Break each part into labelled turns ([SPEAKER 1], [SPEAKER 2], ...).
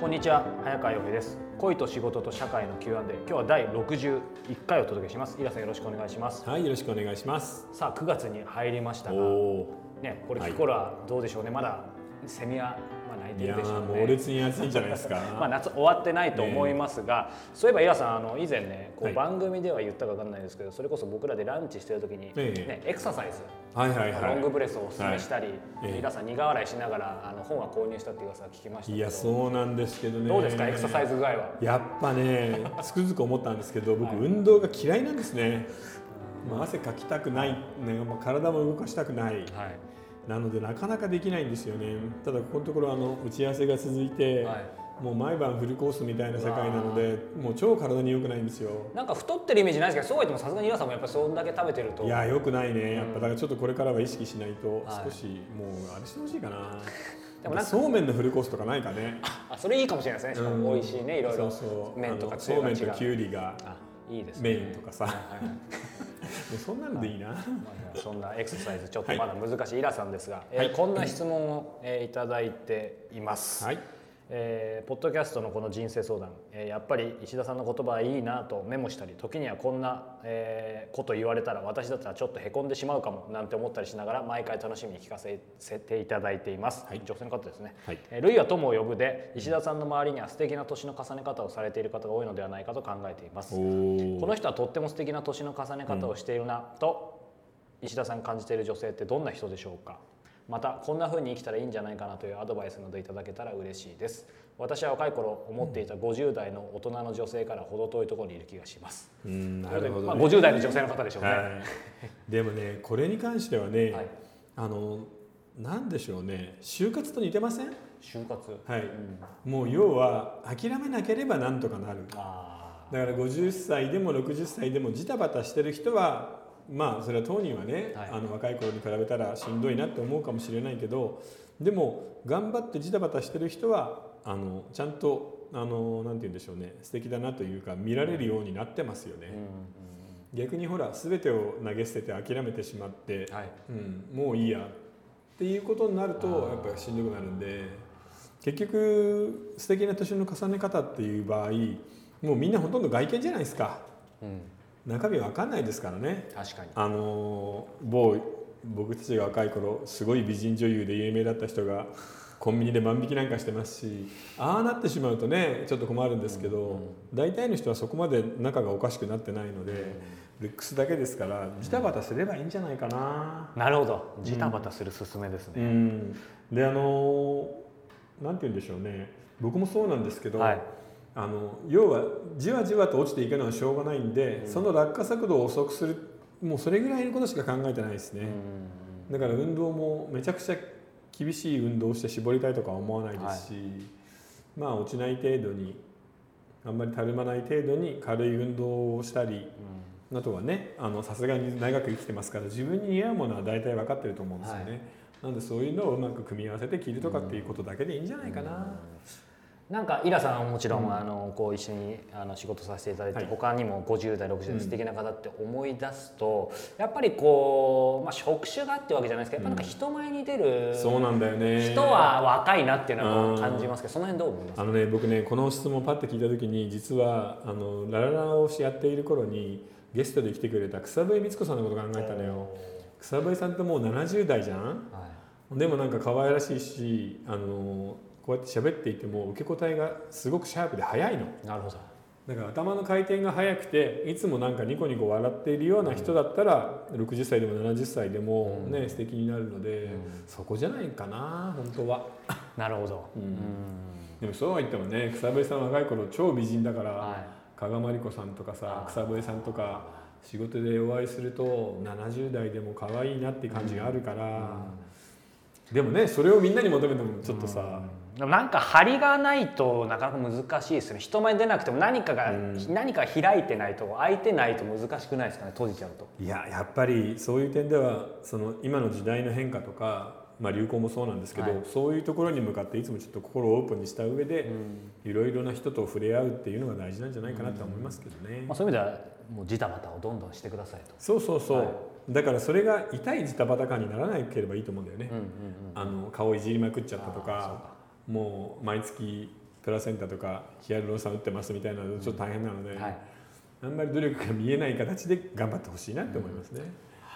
[SPEAKER 1] こんにちは早川洋平です。恋と仕事と社会の Q&A 今日は第61回お届けします。イラさんよろしくお願いします。
[SPEAKER 2] はい、よろしくお願いします。
[SPEAKER 1] さあ9月に入りましたが
[SPEAKER 2] お
[SPEAKER 1] ねこれ聞く頃はどうでしょうね。まだセミはまあ泣いてるでしょう
[SPEAKER 2] ー、猛
[SPEAKER 1] ね
[SPEAKER 2] 烈に暑いんじゃないですか。
[SPEAKER 1] まあ夏終わってないと思いますが、そういえばイラさんあの以前ねこう
[SPEAKER 2] はい
[SPEAKER 1] 番組では言ったか分かんないですけどそれこそ僕らでランチしてる時に、
[SPEAKER 2] ええ
[SPEAKER 1] ね、エクササイズ
[SPEAKER 2] はいはいはい。
[SPEAKER 1] ロングブレスをおすすめしたり、
[SPEAKER 2] ええ
[SPEAKER 1] イラさん苦笑いしながらあの本は購入したっていう噂聞きました
[SPEAKER 2] いや、そうなんですけどね。
[SPEAKER 1] どうですかエクササイズ具合は？
[SPEAKER 2] やっぱね、つくづく思ったんですけど、僕、
[SPEAKER 1] はい
[SPEAKER 2] 運動が嫌いなんですね。まあ、汗かきたくない、ねまあ、体も動かしたくない。
[SPEAKER 1] はい
[SPEAKER 2] なので、なかなかできないんですよね。ただ、ここのところ、あの打ち合わせが続いて。
[SPEAKER 1] はい。
[SPEAKER 2] もう毎晩フルコースみたいな世界なので、もう超体に良くないんですよ。
[SPEAKER 1] なんか太ってるイメージないですけどそうは言ってもさすがにイラさんもやっぱりそんだけ食べてると。
[SPEAKER 2] いや良くないね、やっぱだからちょっとこれからは意識しないと、
[SPEAKER 1] はい。
[SPEAKER 2] 少しもうあれしてほしいかな。
[SPEAKER 1] でもなんか
[SPEAKER 2] そうめんのフルコースとかないかね。
[SPEAKER 1] あそれいいかもしれないですね。しかも美味しいねいろいろ。
[SPEAKER 2] そうそう。
[SPEAKER 1] 麺とか
[SPEAKER 2] そうめんときゅうりが
[SPEAKER 1] あいいですね。
[SPEAKER 2] メインとかさ、も
[SPEAKER 1] はいはいはい。う
[SPEAKER 2] そんなんでいいな。
[SPEAKER 1] そんなエクササイズちょっとまだ難しいイラさんですが、えこんな質問を、えーいただいています、
[SPEAKER 2] はい。
[SPEAKER 1] えーポッドキャストのこの人生相談、えーやっぱり石田さんの言葉はいいなとメモしたり時にはこんな、えーこと言われたら私だったらちょっとへこんでしまうかもなんて思ったりしながら毎回楽しみに聞かせていただいています、
[SPEAKER 2] はい。
[SPEAKER 1] 女性の方ですね、
[SPEAKER 2] はい。
[SPEAKER 1] えールイは友を呼ぶで石田さんの周りには素敵な年の重ね方をされている方が多いのではないかと考えています。この人はとっても素敵な年の重ね方をしているなと、石田さん感じている女性ってどんな人でしょうか？またこんな風に生きたらいいんじゃないかなというアドバイスなどいただけたら嬉しいです私は若い頃思っていた50代の大人の女性から程遠いところにいる気がします、
[SPEAKER 2] うん、なるほ
[SPEAKER 1] まあ、
[SPEAKER 2] ど、ね。
[SPEAKER 1] 50代の女性の方でしょうね、
[SPEAKER 2] はい。でもね、これに関してはね、
[SPEAKER 1] はい
[SPEAKER 2] あのなんでしょうね、就活と似てません？
[SPEAKER 1] 就活
[SPEAKER 2] はい。
[SPEAKER 1] うん
[SPEAKER 2] もう要は諦めなければなんとかなる。
[SPEAKER 1] あ
[SPEAKER 2] だから50歳でも60歳でもジタバタしてる人はまあそれは当人はね、
[SPEAKER 1] はい。
[SPEAKER 2] あの若い頃に比べたらしんどいなって思うかもしれないけどでも頑張ってジタバタしてる人はあのちゃんとあのなんて言うんでしょうね素敵だなというか見られるようになってますよね。
[SPEAKER 1] ーうん。うん。
[SPEAKER 2] 逆にほら全てを投げ捨てて諦めてしまって、
[SPEAKER 1] うんはい。
[SPEAKER 2] うん、もういいやっていうことになるとやっぱりしんどくなるんで結局素敵な年の重ね方っていう場合もうみんなほとんど外見じゃないですか。
[SPEAKER 1] うん、
[SPEAKER 2] 中身わかんないですからね。
[SPEAKER 1] 確かに。
[SPEAKER 2] あのー某僕たちが若い頃すごい美人女優で有名だった人がコンビニで万引きなんかしてますしああなってしまうとねちょっと困るんですけど、大体の人はそこまで仲がおかしくなってないので、ルックスだけですからジタバタすればいいんじゃないかな。
[SPEAKER 1] なるほど。ジタバタするすすめです
[SPEAKER 2] う
[SPEAKER 1] ね、
[SPEAKER 2] ん、であのーなんて言うんでしょうね。僕もそうなんですけど、
[SPEAKER 1] はい
[SPEAKER 2] あの要はじわじわと落ちていくのはしょうがないんで、その落下速度を遅くするもうそれぐらいのことしか考えてないですね、だから運動もめちゃくちゃ厳しい運動をして絞りたいとかは思わないですし、まあ落ちない程度にあんまりたるまない程度に軽い運動をしたり、あとはねあのさすがに長く生きてますから自分に似合うものは大体分かってると思うんですよね、なんでそういうのをうまく組み合わせて着るとかっていうことだけでいいんじゃないかな、
[SPEAKER 1] なんかイラさんはもちろん、あのこう一緒にあの仕事させていただいて、
[SPEAKER 2] はい。
[SPEAKER 1] 他にも50代60代素敵な方って思い出すと、やっぱりこう、まあ、職種がってわけじゃないですけどやっぱなんか人前に出る、
[SPEAKER 2] そうなんだよね。
[SPEAKER 1] 人は若いなっていうの
[SPEAKER 2] うん
[SPEAKER 1] は感じますけどその辺どう思います？
[SPEAKER 2] あのね僕ねこの質問をパッと聞いた時に実はあのラララをやっている頃にゲストで来てくれた草笛光子さんのこと考えたのよ。草笛さんってもう70代じゃん？
[SPEAKER 1] はい。
[SPEAKER 2] でもなんか可愛らしいしあのこうやって喋っていても受け答えがすごくシャープで早いの。
[SPEAKER 1] なるほど。
[SPEAKER 2] だから頭の回転が速くていつもなんかニコニコ笑っているような人だったら60歳でも70歳でもね、素敵になるので、そこじゃないかな本当は。
[SPEAKER 1] なるほど、
[SPEAKER 2] うん。
[SPEAKER 1] うん。
[SPEAKER 2] でもそうは言ってもね草笛さん若い頃超美人だから、
[SPEAKER 1] は
[SPEAKER 2] 加賀まりこさんとかさ草笛さんとか仕事でお会いすると70代でも可愛いなって感じがあるから、でもねそれをみんなに求めてもちょっとさ、
[SPEAKER 1] でもなんか張りがないとなかなか難しいですよね。人前に出なくても何かが、
[SPEAKER 2] うん。
[SPEAKER 1] 何か開いてないと開いてないと難しくないですかね閉じちゃうと。
[SPEAKER 2] いややっぱりそういう点ではその今の時代の変化とか、まあ、流行もそうなんですけど、
[SPEAKER 1] はい。
[SPEAKER 2] そういうところに向かっていつもちょっと心をオープンにした上で、いろいろな人と触れ合うっていうのが大事なんじゃないかなと思いますけどね。
[SPEAKER 1] まあ、そういう意味ではもうジタバタをどんどんしてくださいと。
[SPEAKER 2] そうそうそう、
[SPEAKER 1] はい。
[SPEAKER 2] だからそれが痛いジタバタ感にならなければいいと思うんだよね、
[SPEAKER 1] うんうんうん
[SPEAKER 2] あの顔いじりまくっちゃったとかもう毎月プラセンタとかヒアルロン酸打ってますみたいなのちょっと大変なので、
[SPEAKER 1] はい。
[SPEAKER 2] あんまり努力が見えない形で頑張ってほしいなって思いますね。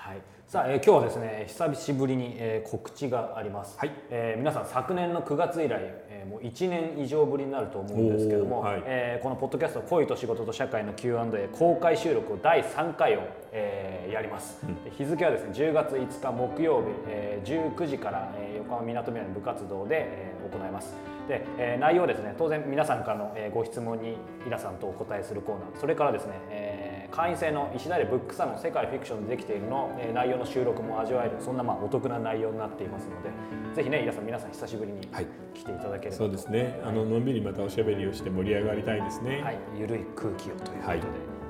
[SPEAKER 1] はい、さあ、えー今日はですね久しぶりに、えー告知があります、
[SPEAKER 2] はい。
[SPEAKER 1] えー皆さん昨年の9月以来、えーもう1年以上ぶりになると思うんですけども、
[SPEAKER 2] はい。
[SPEAKER 1] えーこのポッドキャスト「恋と仕事と社会の Q&A」公開収録を第3回を、えーやります、で日付はですね10月5日木曜日、えー19時から、えー横浜みなとみらいの部活動で、えー行います。で、えー内容はですね当然皆さんからの、えーご質問に皆さんとお答えするコーナーそれからですね、えー会員制の石田でブックサロン世界フィクションでできているの、えー内容の収録も味わえるそんなまあお得な内容になっていますのでぜひね皆さん皆さん久しぶりに
[SPEAKER 2] はい。
[SPEAKER 1] 来ていただければと、
[SPEAKER 2] そうですね。あののんびりまたおしゃべりをして盛り上がりたいですね。
[SPEAKER 1] はい、ゆるい空気をということで、
[SPEAKER 2] はい。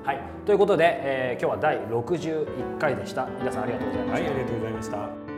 [SPEAKER 1] はい。ということで、えー今日は第61回でした。皆さんありがとうございました、
[SPEAKER 2] はい、ありがとうございました。